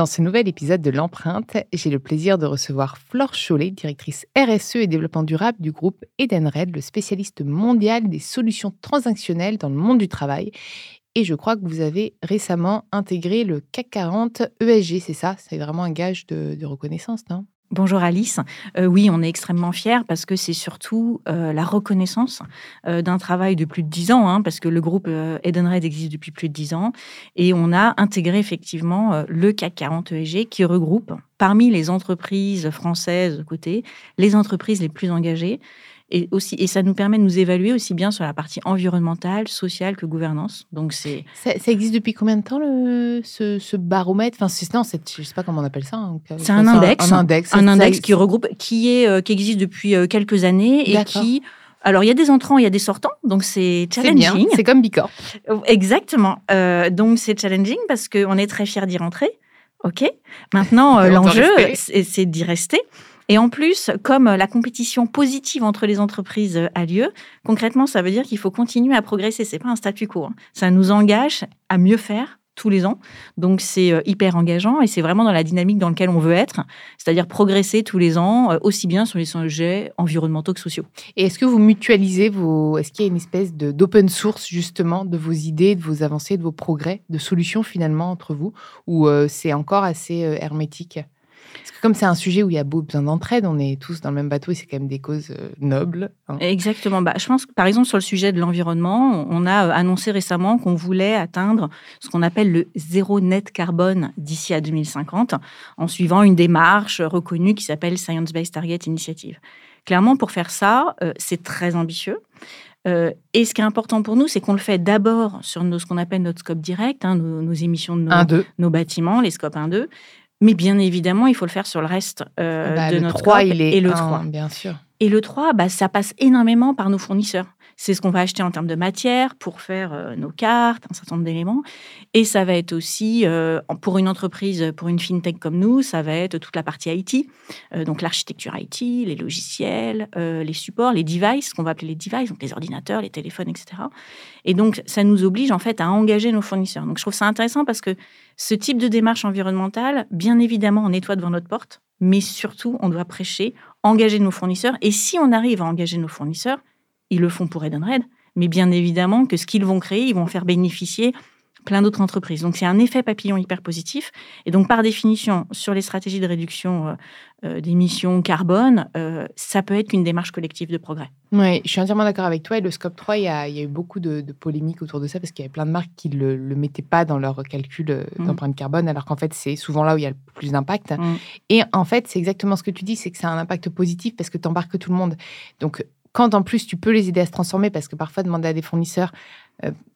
Dans ce nouvel épisode de l'empreinte, j'ai le plaisir de recevoir Flore Chollet, directrice RSE et développement durable du groupe Edenred, le spécialiste mondial des solutions transactionnelles dans le monde du travail. Et je crois que vous avez récemment intégré le CAC 40 ESG, c'est ça? C'est vraiment un gage de, de reconnaissance, non? Bonjour Alice. Euh, oui, on est extrêmement fiers parce que c'est surtout euh, la reconnaissance euh, d'un travail de plus de dix ans, hein, parce que le groupe Edenred existe depuis plus de dix ans, et on a intégré effectivement le CAC 40 ESG qui regroupe parmi les entreprises françaises côté les entreprises les plus engagées et, aussi, et ça nous permet de nous évaluer aussi bien sur la partie environnementale, sociale que gouvernance. Donc c'est ça, existe depuis combien de temps le, ce, baromètre? Enfin, non, je sais pas comment on appelle ça. Hein, c'est un, index, un, index, un index qui regroupe, qui est, euh, qui existe depuis euh, quelques années et qui alors, il y a des entrants, il y a des sortants, donc c'est challenging. C'est comme Bicorp. Exactement. Euh, donc, c'est challenging parce qu'on est très fiers d'y rentrer. OK? Maintenant, l'enjeu, c'est d'y rester. Et en plus, comme la compétition positive entre les entreprises euh, a lieu, concrètement, ça veut dire qu'il faut continuer à progresser. C'est pas un statu quo. Hein. Ça nous engage à mieux faire tous les ans. Donc c'est euh, hyper engageant et c'est vraiment dans la dynamique dans laquelle on veut être, c'est-à-dire progresser tous les ans, euh, aussi bien sur les sujets environnementaux que sociaux. Et est-ce que vous mutualisez vos... Est-ce qu'il y a une espèce d'open source justement de vos idées, de vos avancées, de vos progrès, de solutions finalement entre vous, ou c'est encore assez hermétique? Parce que comme c'est un sujet où il y a besoin d'entraide, on est tous dans le même bateau et c'est quand même des causes euh, nobles. Hein. Exactement. Bah, je pense que par exemple sur le sujet de l'environnement, on a euh, annoncé récemment qu'on voulait atteindre ce qu'on appelle le zéro net carbone d'ici à 2050 en suivant une démarche reconnue qui s'appelle Science Based Target Initiative. Clairement, pour faire ça, euh, c'est très ambitieux. et ce qui est important pour nous, c'est qu'on le fait d'abord sur nos, ce qu'on appelle notre scope direct, hein, nos, émissions de nos, nos, bâtiments, les scopes 1-2. Mais bien évidemment, il faut le faire sur le reste euh, bah, de notre 3, il est et le 3. Bien sûr. Et le 3, bah, ça passe énormément par nos fournisseurs. C'est ce qu'on va acheter en termes de matière pour faire euh, nos cartes, un certain nombre d'éléments. Et ça va être aussi, euh, pour une entreprise, pour une fintech comme nous, ça va être toute la partie IT, donc l'architecture IT, les logiciels, les supports, les devices, qu'on va appeler les devices, donc les ordinateurs, les téléphones, etc. Et donc, ça nous oblige en fait à engager nos fournisseurs. Donc, je trouve ça intéressant parce que ce type de démarche environnementale, bien évidemment, on nettoie devant notre porte, mais surtout, on doit prêcher, engager nos fournisseurs. Et si on arrive à engager nos fournisseurs, ils le font pour Edenred, mais bien évidemment que ce qu'ils vont créer, ils vont faire bénéficier plein d'autres entreprises. Donc c'est un effet papillon hyper positif. Et donc par définition, sur les stratégies de réduction euh, euh, d'émissions carbone, euh, ça peut être qu'une démarche collective de progrès. Oui, je suis entièrement d'accord avec toi. Et le Scope 3, il y a, eu beaucoup de, polémiques autour de ça parce qu'il y avait plein de marques qui ne le, mettaient pas dans leur calcul mmh. d'empreinte carbone, alors qu'en fait, c'est souvent là où il y a le plus d'impact. Mmh. Et en fait, c'est exactement ce que tu dis, c'est que ça a un impact positif parce que tu embarques tout le monde. Donc, quand en plus tu peux les aider à se transformer, parce que parfois demander à des fournisseurs,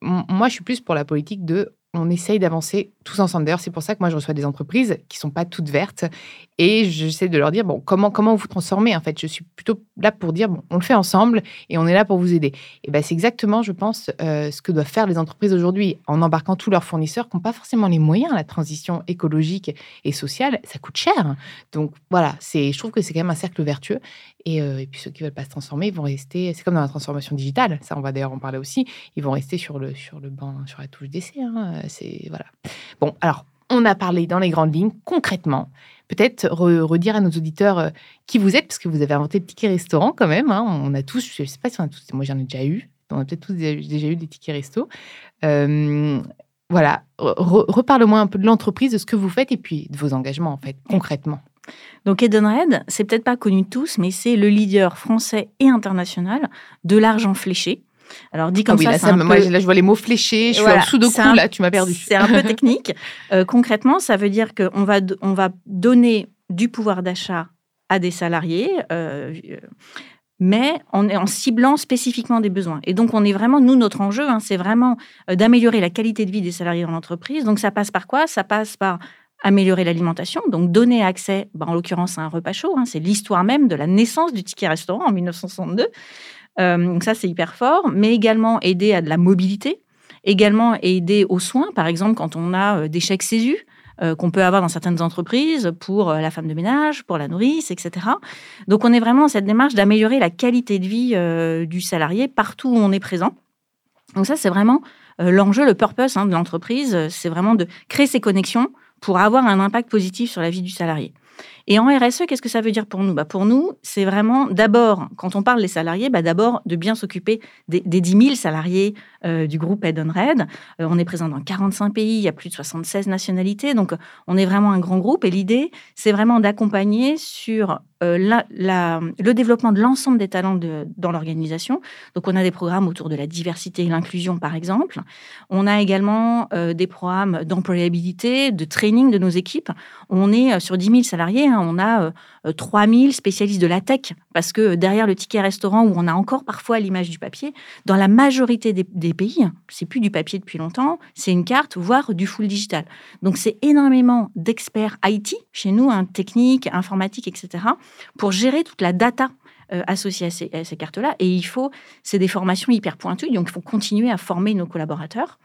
moi je suis plus pour la politique de on essaye d'avancer tous ensemble. D'ailleurs, c'est pour ça que moi, je reçois des entreprises qui sont pas toutes vertes et j'essaie de leur dire, bon, comment, comment vous transformer En fait, je suis plutôt là pour dire, bon, on le fait ensemble et on est là pour vous aider. Et ben, c'est exactement, je pense, euh, ce que doivent faire les entreprises aujourd'hui en embarquant tous leurs fournisseurs qui n'ont pas forcément les moyens. La transition écologique et sociale, ça coûte cher. Donc, voilà, c'est, je trouve que c'est quand même un cercle vertueux. Et, euh, puis, ceux qui veulent pas se transformer, vont rester, c'est comme dans la transformation digitale, ça, on va d'ailleurs en parler aussi, ils vont rester sur le, sur le banc, sur la touche d'essai. Hein. C'est, voilà. Bon, alors, on a parlé dans les grandes lignes, concrètement. Peut-être redire à nos auditeurs euh, qui vous êtes, parce que vous avez inventé le ticket restaurant quand même. Hein. On a tous, je ne sais pas si on a tous, moi j'en ai déjà eu, on a peut-être tous déjà eu des tickets resto. Euh, voilà, reparle-moi un peu de l'entreprise, de ce que vous faites et puis de vos engagements en fait, concrètement. Donc Edenred, c'est peut-être pas connu de tous, mais c'est le leader français et international de l'argent fléché. Alors dit comme ah ça, moi, là je vois les mots fléchés, je suis en sudoku là, tu m'as perdu. C'est un peu technique. Euh, concrètement, ça veut dire qu'on va on va donner du pouvoir d'achat à des salariés. Euh, mais en, en, ciblant spécifiquement des besoins. Et donc, on est vraiment, nous, notre enjeu, hein, c'est vraiment euh, d'améliorer la qualité de vie des salariés dans l'entreprise. Donc, ça passe par quoi? Ça passe par améliorer l'alimentation, donc donner accès, bah, en l'occurrence, à un repas chaud. Hein, c'est l'histoire même de la naissance du ticket restaurant en 1962. Euh, donc ça, c'est hyper fort, mais également aider à de la mobilité, également aider aux soins, par exemple quand on a euh, des chèques CESU, euh, qu'on peut avoir dans certaines entreprises pour la femme de ménage, pour la nourrice, etc. Donc on est vraiment dans cette démarche d'améliorer la qualité de vie du salarié partout où on est présent. Donc ça, c'est vraiment l'enjeu, le purpose hein, de l'entreprise, c'est vraiment de créer ces connexions pour avoir un impact positif sur la vie du salarié. Et en RSE, qu'est-ce que ça veut dire pour nous? Bah Pour nous, c'est vraiment d'abord, quand on parle des salariés, bah d'abord de bien s'occuper des, des, 10 000 salariés euh, du groupe Head on Red. Euh, on est présent dans 45 pays, il y a plus de 76 nationalités, donc on est vraiment un grand groupe. Et l'idée, c'est vraiment d'accompagner sur euh, le développement de l'ensemble des talents dans l'organisation. Donc on a des programmes autour de la diversité et l'inclusion, par exemple. On a également des programmes d'employabilité, de training de nos équipes. On est sur 10 000 salariés. On a 3000 spécialistes de la tech, parce que derrière le ticket restaurant, où on a encore parfois l'image du papier, dans la majorité des, pays, c'est plus du papier depuis longtemps, c'est une carte, voire du full digital. Donc c'est énormément d'experts IT chez nous, hein, technique, informatique, etc., pour gérer toute la data euh, associée à ces, cartes-là. Et il faut, c'est des formations hyper pointues, donc il faut continuer à former nos collaborateurs.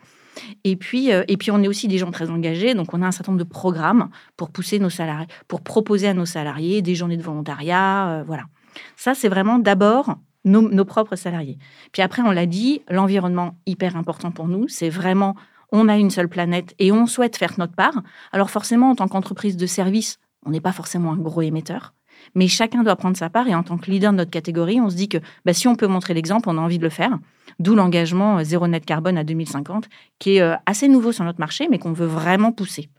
Et puis, euh, et puis, on est aussi des gens très engagés. Donc, on a un certain nombre de programmes pour pousser nos salariés, pour proposer à nos salariés des journées de volontariat. Euh, voilà. Ça, c'est vraiment d'abord nos, propres salariés. Puis après, on l'a dit, l'environnement hyper important pour nous. C'est vraiment, on a une seule planète et on souhaite faire notre part. Alors, forcément, en tant qu'entreprise de service, on n'est pas forcément un gros émetteur. Mais chacun doit prendre sa part et en tant que leader de notre catégorie, on se dit que bah, si on peut montrer l'exemple, on a envie de le faire. D'où l'engagement euh, zéro net carbone à 2050, qui est euh, assez nouveau sur notre marché, mais qu'on veut vraiment pousser.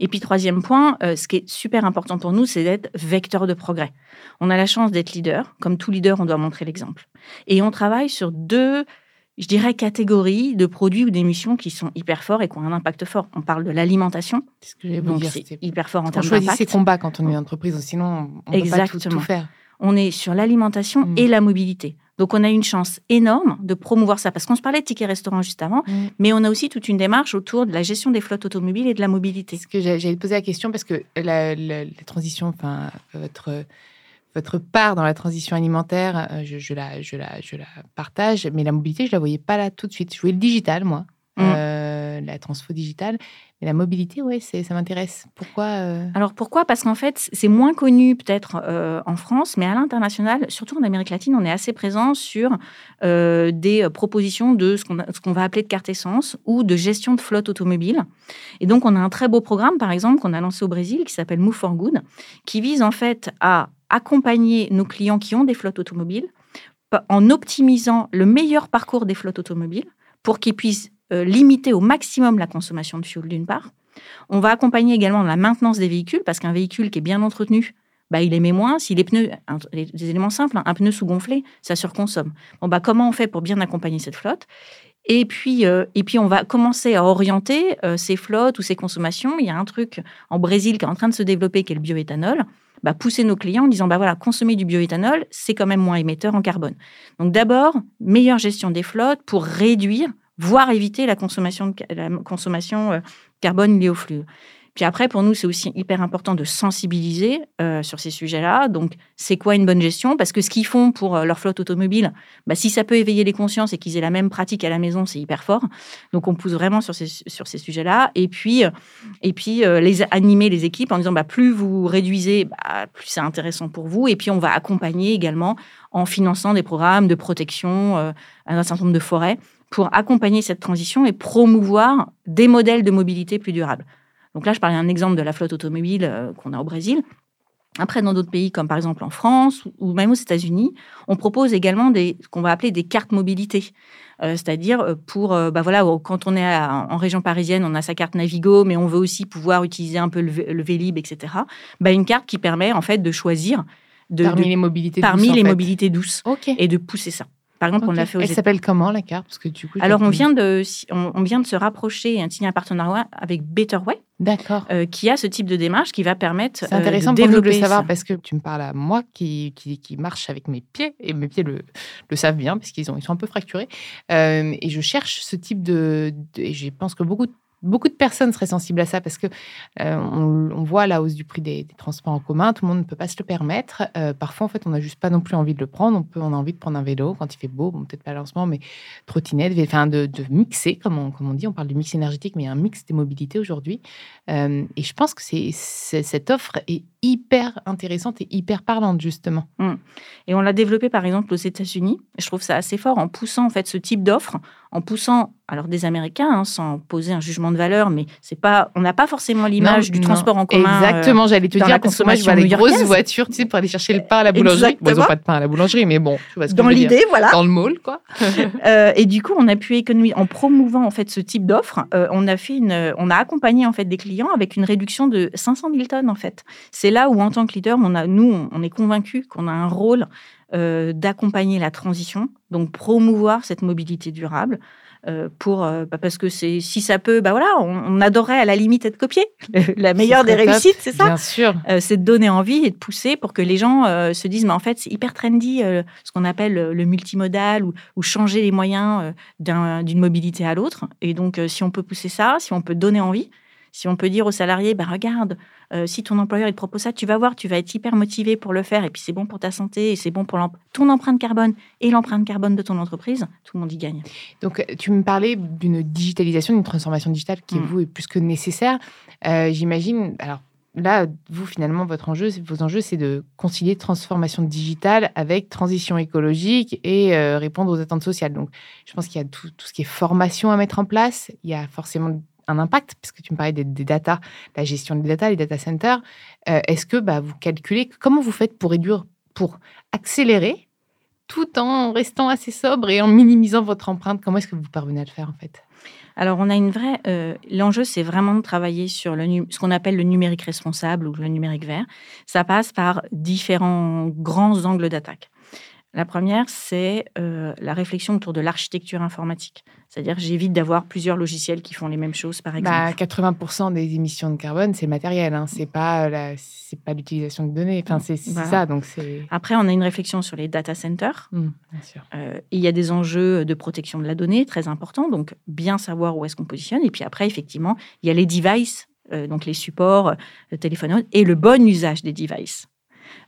Et puis troisième point, euh, ce qui est super important pour nous, c'est d'être vecteur de progrès. On a la chance d'être leader. Comme tout leader, on doit montrer l'exemple. Et on travaille sur deux, je dirais, catégories de produits ou d'émissions qui sont hyper forts et qui ont un impact fort. On parle de l'alimentation. C'est ce que j'ai Donc c'est hyper fort en termes d'impact. On choisit ses combats quand on est une entreprise, sinon on ne peut pas tout, faire. On est sur l'alimentation mm. et la mobilité. Donc, on a une chance énorme de promouvoir ça, parce qu'on se parlait de tickets restaurant juste avant, mm. mais on a aussi toute une démarche autour de la gestion des flottes automobiles et de la mobilité. Ce que j'allais poser la question, parce que la, transition, enfin, votre, votre part dans la transition alimentaire, euh, je, la, je, la, je la partage, mais la mobilité, je la voyais pas là tout de suite. Je voyais le digital, moi. Mm. Euh, la transfo digitale. Mais la mobilité, ouais, ça m'intéresse. Pourquoi euh? Alors pourquoi? Parce qu'en fait, c'est moins connu peut-être euh, en France, mais à l'international, surtout en Amérique latine, on est assez présent sur des propositions de ce qu'on va appeler de carte essence ou de gestion de flotte automobile. Et donc, on a un très beau programme, par exemple, qu'on a lancé au Brésil, qui s'appelle Move for Good, qui vise en fait à accompagner nos clients qui ont des flottes automobiles en optimisant le meilleur parcours des flottes automobiles pour qu'ils puissent euh, limiter au maximum la consommation de fuel d'une part. On va accompagner également la maintenance des véhicules parce qu'un véhicule qui est bien entretenu, bah, il émet moins. Si les pneus, des éléments simples, hein, un pneu sous-gonflé, ça surconsomme. Bon, bah, comment on fait pour bien accompagner cette flotte? Et puis, euh, et puis, on va commencer à orienter euh, ces flottes ou ces consommations. Il y a un truc en Brésil qui est en train de se développer, qui est le bioéthanol. Bah, pousser nos clients en disant, bah voilà, consommer du bioéthanol, c'est quand même moins émetteur en carbone. Donc d'abord, meilleure gestion des flottes pour réduire voire éviter la consommation, la consommation euh, carbone liée au flux. Puis après, pour nous, c'est aussi hyper important de sensibiliser euh, sur ces sujets-là. Donc, c'est quoi une bonne gestion? Parce que ce qu'ils font pour euh, leur flotte automobile, bah, si ça peut éveiller les consciences et qu'ils aient la même pratique à la maison, c'est hyper fort. Donc, on pousse vraiment sur ces, sur ces sujets-là. Et puis, et puis les animer les équipes en disant, bah, plus vous réduisez, bah, plus c'est intéressant pour vous. Et puis, on va accompagner également en finançant des programmes de protection à un certain nombre de forêts pour accompagner cette transition et promouvoir des modèles de mobilité plus durables. Donc là, je parlais d'un exemple de la flotte automobile euh, qu'on a au Brésil. Après, dans d'autres pays, comme par exemple en France ou même aux États-Unis, on propose également des, ce qu'on va appeler des cartes mobilité. Euh, c'est-à-dire euh, pour, bah voilà, quand on est en région parisienne, on a sa carte Navigo, mais on veut aussi pouvoir utiliser un peu le, Vélib, etc. Bah, une carte qui permet en fait de choisir de, parmi les mobilités parmi douces, les mobilités douces et de pousser ça. Par exemple, on l'a fait aux Elle s'appelle comment la carte? Parce que du coup, Alors, on vient, de, on, vient de se rapprocher et de signer un partenariat avec Betterway. D'accord. Euh, qui a ce type de démarche qui va permettre. C'est intéressant euh, de pour nous de le savoir parce que tu me parles à moi qui, qui, qui, marche avec mes pieds et mes pieds le, le savent bien parce qu'ils ils sont un peu fracturés. Euh, et je cherche ce type de. et je pense que beaucoup de beaucoup de personnes seraient sensibles à ça parce que euh, on, voit la hausse du prix des, transports en commun. Tout le monde ne peut pas se le permettre. Euh, parfois, en fait, on n'a juste pas non plus envie de le prendre. On peut, on a envie de prendre un vélo quand il fait beau. Peut-être pas lancement, mais trottinette, enfin, de, mixer, comme on, dit. On parle du mix énergétique, mais il y a un mix des mobilités aujourd'hui. Euh, et je pense que cette offre est hyper intéressante et hyper parlante, justement. Mmh. Et on l'a développé, par exemple, aux États-Unis. Je trouve ça assez fort en poussant, en fait, ce type d'offre en poussant alors des Américains, hein, sans poser un jugement de valeur, mais c'est pas, on n'a pas forcément l'image du transport en commun. Euh, Exactement, j'allais te dire parce que moi je vois des grosses voitures, tu sais, pour aller chercher le pain à la boulangerie. Bon, ils n'ont pas de pain à la boulangerie, mais bon, tu vois ce Dans l'idée, voilà. Dans le mall, quoi. euh, et du coup, on a pu économiser en promouvant en fait ce type d'offre. Euh, on a fait une, on a accompagné en fait des clients avec une réduction de 500 000 tonnes en fait. C'est là où en tant que leader, on a, nous, on est convaincus qu'on a un rôle euh, d'accompagner la transition, donc promouvoir cette mobilité durable. Euh, pour euh, bah, parce que c'est si ça peut bah voilà on, adorerait à la limite être copié la meilleure des réussites c'est ça? Bien sûr. C'est de donner envie et de pousser pour que les gens se disent mais en fait c'est hyper trendy ce qu'on appelle le multimodal ou, ou changer les moyens d'une mobilité à l'autre. Et donc si on peut pousser ça si on peut donner envie si on peut dire aux salariés, bah regarde, euh, si ton employeur il te propose ça, tu vas voir, tu vas être hyper motivé pour le faire, et puis c'est bon pour ta santé, et c'est bon pour ton empreinte carbone et l'empreinte carbone de ton entreprise, tout le monde y gagne. Donc, euh, tu me parlais d'une digitalisation, d'une transformation digitale qui, mm. vous, est plus que nécessaire. Euh, j'imagine, alors là, vous, finalement, votre enjeu, vos enjeux, c'est de concilier transformation digitale avec transition écologique et répondre aux attentes sociales. Donc, je pense qu'il y a tout, tout, ce qui est formation à mettre en place. Il y a forcément un impact, puisque tu me parlais des, data, la gestion des data, les data centers. Euh, est-ce que bah, vous calculez, comment vous faites pour réduire, pour accélérer, tout en restant assez sobre et en minimisant votre empreinte? Comment est-ce que vous parvenez à le faire en fait? Alors, on a une vraie. Euh, l'enjeu, c'est vraiment de travailler sur le, ce qu'on appelle le numérique responsable ou le numérique vert. Ça passe par différents grands angles d'attaque. La première, c'est euh, la réflexion autour de l'architecture informatique. C'est-à-dire, j'évite d'avoir plusieurs logiciels qui font les mêmes choses, par bah, exemple. 80% des émissions de carbone, c'est matériel. Hein. C'est pas c'est pas l'utilisation de données. Enfin, c'est ça. Donc c'est. Après, on a une réflexion sur les data centers. Mmh, bien sûr. Euh, il y a des enjeux de protection de la donnée très importants. Donc, bien savoir où est-ce qu'on positionne. Et puis après, effectivement, il y a les devices, euh, donc les supports, le téléphone et le bon usage des devices.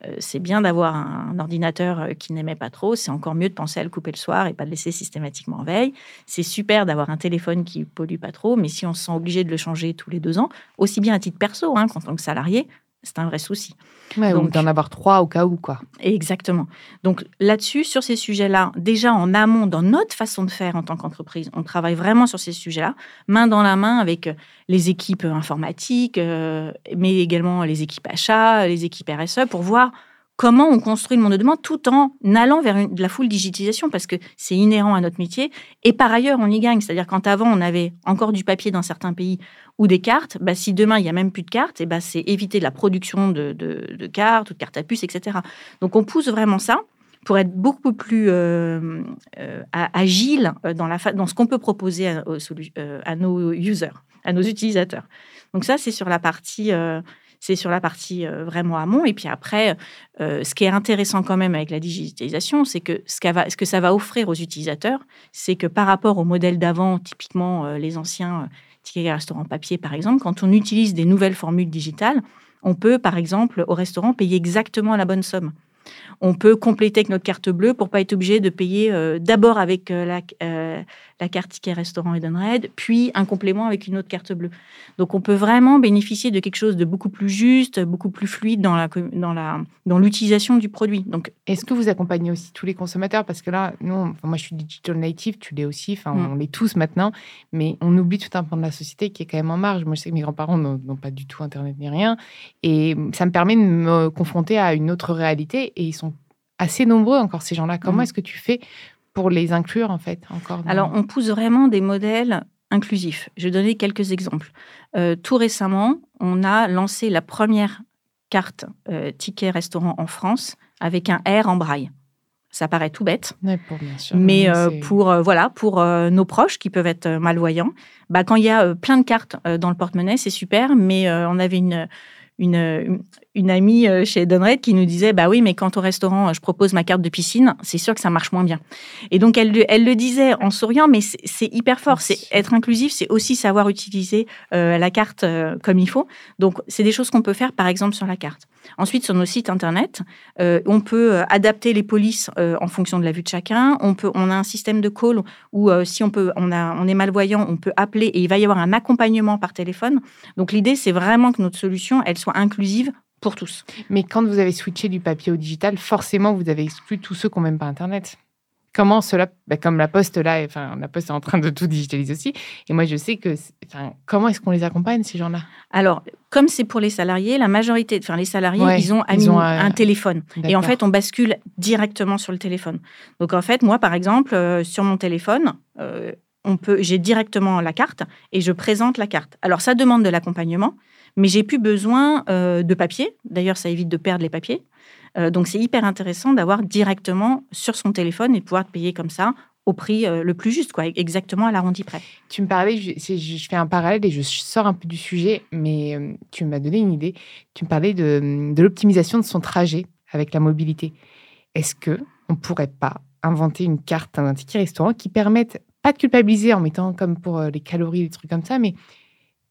Euh, c'est bien d'avoir un, ordinateur euh, qui n'aimait pas trop. C'est encore mieux de penser à le couper le soir et pas de laisser systématiquement en veille. C'est super d'avoir un téléphone qui pollue pas trop, mais si on se sent obligé de le changer tous les deux ans, aussi bien à titre perso hein, qu'en tant que salarié, c'est un vrai souci. donc d'en avoir trois au cas où, quoi. Exactement. Donc là-dessus, sur ces sujets-là, déjà en amont, dans notre façon de faire en tant qu'entreprise, on travaille vraiment sur ces sujets-là, main dans la main avec les équipes informatiques, euh, mais également les équipes achats, les équipes RSE, pour voir comment on construit le monde de demain tout en allant vers de la full digitalisation parce que c'est inhérent à notre métier. Et par ailleurs, on y gagne. C'est-à-dire quand avant, on avait encore du papier dans certains pays ou des cartes, bah, si demain, il n'y a même plus de cartes, et eh bah, c'est éviter la production de, cartes ou de cartes à puce, etc. Donc on pousse vraiment ça pour être beaucoup plus euh, euh, agile dans, la ce qu'on peut proposer à, à, nos users, à nos utilisateurs. Donc ça, c'est sur la partie c'est sur la partie euh, vraiment amont. Et puis après, euh, ce qui est intéressant quand même avec la digitalisation, c'est que ce, ce, que ça va offrir aux utilisateurs, c'est que par rapport au modèle d'avant, typiquement euh, les anciens tickets restaurants papier par exemple, quand on utilise des nouvelles formules digitales, on peut par exemple au restaurant payer exactement la bonne somme. On peut compléter avec notre carte bleue pour pas être obligé de payer d'abord avec la, la carte ticket restaurant Edenred, puis un complément avec une autre carte bleue. Donc on peut vraiment bénéficier de quelque chose de beaucoup plus juste, beaucoup plus fluide dans la dans la dans l'utilisation du produit. Donc est-ce que vous accompagnez aussi tous les consommateurs? Parce que là nous moi je suis digital native, tu l'es aussi, enfin mm. on l'est tous maintenant, mais on oublie tout un pan de la société qui est quand même en marge. Moi je sais que mes grands-parents n'ont pas du tout internet ni rien et ça me permet de me confronter à une autre réalité et ils sont assez nombreux encore ces gens-là. Comment mm. est-ce que tu fais pour les inclure en fait encore Alors on pousse vraiment des modèles inclusifs. Je vais donner quelques exemples. Euh, tout récemment, on a lancé la première carte euh, ticket restaurant en France avec un R en braille. Ça paraît tout bête, mais euh, pour voilà pour nos proches qui peuvent être malvoyants, bah, quand il y a plein de cartes dans le porte-monnaie, c'est super. Mais on avait une une, une amie euh, chez Donred qui nous disait bah oui mais quand au restaurant je propose ma carte de piscine c'est sûr que ça marche moins bien. Et donc elle, elle le disait en souriant mais c'est hyper fort. C'est être inclusif c'est aussi savoir utiliser euh, la carte euh, comme il faut. Donc c'est des choses qu'on peut faire par exemple sur la carte ensuite sur nos sites internet on peut adapter les polices en fonction de la vue de chacun on peut on a un système de call où si on peut on a on est malvoyant on peut appeler et il va y avoir un accompagnement par téléphone donc l'idée c'est vraiment que notre solution elle soit inclusive pour tous. Mais quand vous avez switché du papier au digital, forcément, vous avez exclu tous ceux qui n'ont même pas Internet. Comment cela, bah, comme la Poste là, enfin la Poste est en train de tout digitaliser aussi. Et moi, je sais que, enfin, comment est-ce qu'on les accompagne ces gens-là? Alors, comme c'est pour les salariés, la majorité, enfin les salariés, ils ont, un, téléphone. Et en fait, on bascule directement sur le téléphone. Donc en fait, moi, par exemple, euh, sur mon téléphone, euh, on peut, j'ai directement la carte et je présente la carte. Alors ça demande de l'accompagnement mais j'ai plus besoin euh, de papier. D'ailleurs, ça évite de perdre les papiers. Euh, donc, c'est hyper intéressant d'avoir directement sur son téléphone et pouvoir payer comme ça au prix euh, le plus juste, quoi, exactement à l'arrondi près. Tu me parlais, je, fais un parallèle et je sors un peu du sujet, mais tu m'as donné une idée. Tu me parlais de, de l'optimisation de son trajet avec la mobilité. Est-ce que on pourrait pas inventer une carte, un ticket restaurant qui permette pas de culpabiliser en mettant comme pour les calories, des trucs comme ça, mais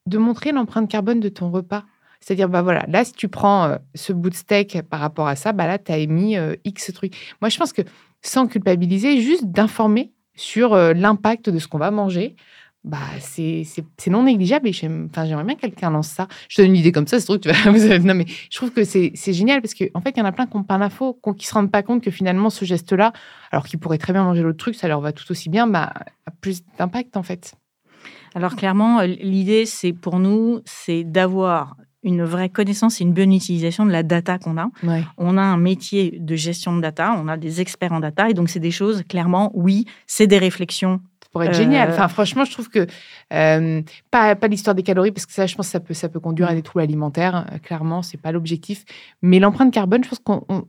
de montrer l'empreinte carbone de ton repas? C'est-à-dire, bah voilà, là, si tu prends euh, ce bout de steak par rapport à ça, bah là, tu as émis euh, X trucs. Moi, je pense que sans culpabiliser, juste d'informer sur euh, l'impact de ce qu'on va manger, bah, c'est non négligeable. Et j'aimerais bien que quelqu'un lance ça. Je te donne une idée comme ça, c'est tu vas. non, mais je trouve que c'est génial parce qu'en en fait, il y en a plein qui n'ont pas l'info, qui ne se rendent pas compte que finalement, ce geste-là, alors qu'ils pourraient très bien manger l'autre truc, ça leur va tout aussi bien, bah, a plus d'impact en fait. Alors clairement, l'idée, c'est pour nous, c'est d'avoir une vraie connaissance et une bonne utilisation de la data qu'on a. On a un métier de gestion de data, on a des experts en data, et donc c'est des choses, clairement, oui, c'est des réflexions pourrait être génial. Euh, enfin, franchement, je trouve que euh, pas, pas l'histoire des calories, parce que ça, je pense que ça peut, ça peut conduire à des troubles alimentaires. clairement, c'est pas l'objectif. Mais l'empreinte carbone, je pense qu'on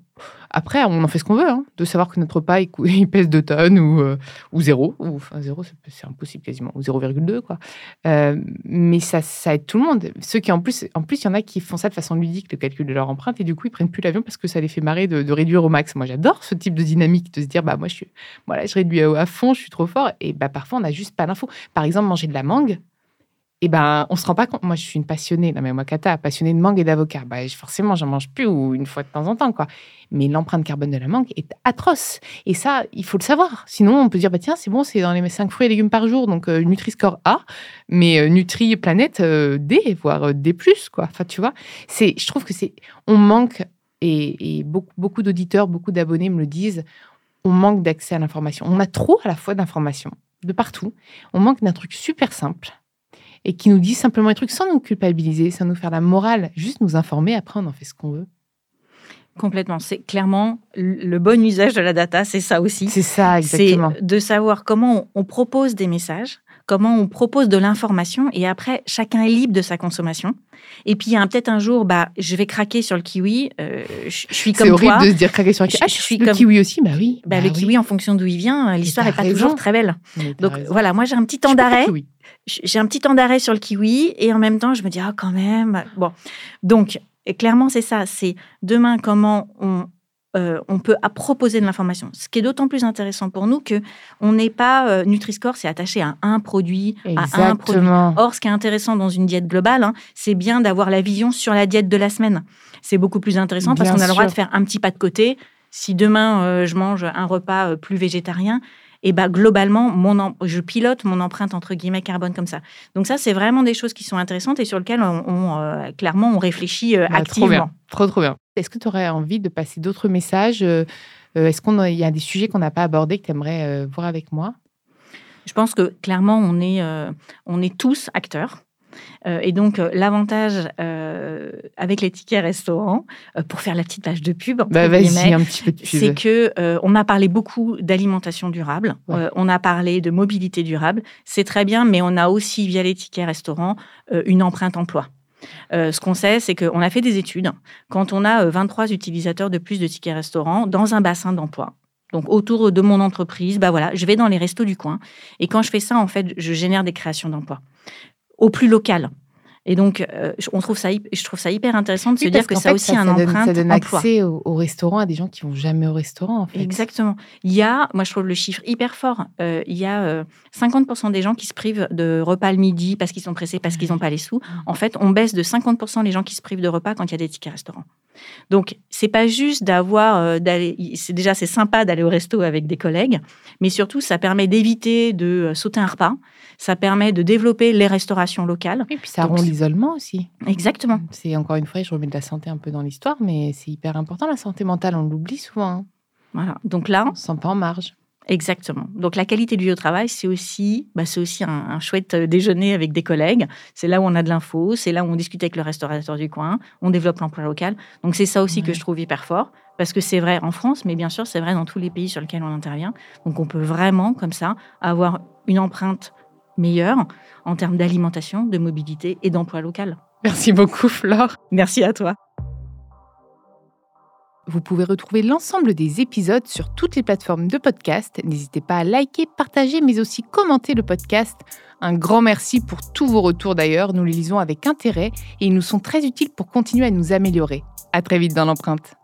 après, on en fait ce qu'on veut, hein, de savoir que notre repas, il, pèse 2 tonnes ou, euh, ou 0. Ou, enfin, 0, c'est impossible quasiment. Ou 0,2, quoi. Euh, mais ça, aide tout le monde. Ceux qui, en plus, en plus, il y en a qui font ça de façon ludique, le calcul de leur empreinte, et du coup, ils prennent plus l'avion parce que ça les fait marrer de, réduire au max. Moi, j'adore ce type de dynamique, de se dire, bah, moi, je, suis, voilà, je réduis à, fond, je suis trop fort. Et bah, parfois, on n'a juste pas d'infos. Par exemple, manger de la mangue, et eh ben, on se rend pas compte. Moi, je suis une passionnée, non mais moi, Kata, passionnée de mangue et d'avocat. Bah, forcément, j'en mange plus ou une fois de temps en temps, quoi. Mais l'empreinte carbone de la mangue est atroce. Et ça, il faut le savoir. Sinon, on peut dire, bah tiens, c'est bon, c'est dans les 5 fruits et légumes par jour, donc euh, Nutri-Score A, mais euh, Nutri Planète euh, D, voire D+, quoi. Enfin, tu vois, c'est, je trouve que c'est, on manque, et, et beaucoup, beaucoup d'auditeurs, beaucoup d'abonnés me le disent, on manque d'accès à l'information. On a trop à la fois d'informations de partout. On manque d'un truc super simple et qui nous dit simplement des trucs sans nous culpabiliser, sans nous faire la morale, juste nous informer. Après, on en fait ce qu'on veut. Complètement. C'est clairement le bon usage de la data, c'est ça aussi. C'est ça, exactement. C'est de savoir comment on propose des messages, comment on propose de l'information, et après, chacun est libre de sa consommation. Et puis, il y a peut-être un jour, bah, je vais craquer sur le kiwi. Euh, je, suis comme toi. C'est horrible de se dire craquer sur le kiwi. Ah, je, suis le kiwi aussi, bah oui. Bah, le bah kiwi, en fonction d'où il vient, l'histoire n'est pas toujours très belle. Donc voilà, moi j'ai un petit temps d'arrêt j'ai un petit temps d'arrêt sur le kiwi et en même temps, je me dis, ah, quand même. Bon. Donc, clairement, c'est ça. C'est demain, comment on, euh, on peut proposer de l'information. Ce qui est d'autant plus intéressant pour nous que on n'est pas euh, Nutri-Score, c'est attaché à un produit, à un produit. Or, ce qui est intéressant dans une diète globale, hein, c'est bien d'avoir la vision sur la diète de la semaine. C'est beaucoup plus intéressant parce qu'on a le droit de faire un petit pas de côté. Si demain euh, je mange un repas plus végétarien, et bah, globalement, mon je pilote mon empreinte entre guillemets carbone comme ça. Donc ça, c'est vraiment des choses qui sont intéressantes et sur lesquelles on, euh, clairement on réfléchit euh, bah, activement. Trop bien, trop trop bien. Est-ce que tu aurais envie de passer d'autres messages euh, Est-ce qu'il y a des sujets qu'on n'a pas abordés que tu aimerais voir avec moi? Je pense que clairement, on est, on est tous acteurs. Euh, et donc, euh, l'avantage euh, avec les tickets restaurants, pour faire la petite page de pub, bah, c'est que on a parlé beaucoup d'alimentation durable, on a parlé de mobilité durable. C'est très bien, mais on a aussi via les tickets restaurants une empreinte emploi. ce qu'on sait, c'est qu'on a fait des études. Quand on a 23 utilisateurs de plus de tickets restaurants dans un bassin d'emploi, donc autour de mon entreprise, bah voilà, je vais dans les restos du coin. Et quand je fais ça, en fait, je génère des créations d'emplois au plus local. Et donc, euh, on trouve ça, je trouve ça hyper intéressant de se dire que ça a aussi un empreinte Ça donne accès au, restaurant à des gens qui vont jamais au restaurant, en fait. Exactement. Il y a, moi je trouve le chiffre hyper fort, euh, il y a 50% des gens qui se privent de repas le midi parce qu'ils sont pressés, parce qu'ils n'ont pas les sous. En fait, on baisse de 50% les gens qui se privent de repas quand il y a des tickets restaurants. Donc, c'est pas juste d'avoir, c'est déjà c'est sympa d'aller au resto avec des collègues, mais surtout ça permet d'éviter de sauter un repas. Ça permet de développer les restaurations locales. Et puis ça rend l'isolement aussi. Exactement. C'est encore une fois, je remets de la santé un peu dans l'histoire, mais c'est hyper important la santé mentale, on l'oublie souvent. Hein. Voilà. Donc là, on se sent pas en marge. Exactement. Donc la qualité du lieu de travail, c'est aussi, bah, c'est aussi un, chouette euh, déjeuner avec des collègues. C'est là où on a de l'info, c'est là où on discute avec le restaurateur du coin, on développe l'emploi local. Donc c'est ça aussi que je trouve hyper fort, parce que c'est vrai en France, mais bien sûr c'est vrai dans tous les pays sur lesquels on intervient. Donc on peut vraiment, comme ça, avoir une empreinte meilleure en termes d'alimentation, de mobilité et d'emploi local. Merci beaucoup, Flore. Merci à toi. Vous pouvez retrouver l'ensemble des épisodes sur toutes les plateformes de podcast. N'hésitez pas à liker, partager, mais aussi commenter le podcast. Un grand merci pour tous vos retours d'ailleurs. Nous les lisons avec intérêt et ils nous sont très utiles pour continuer à nous améliorer. À très vite dans l'empreinte.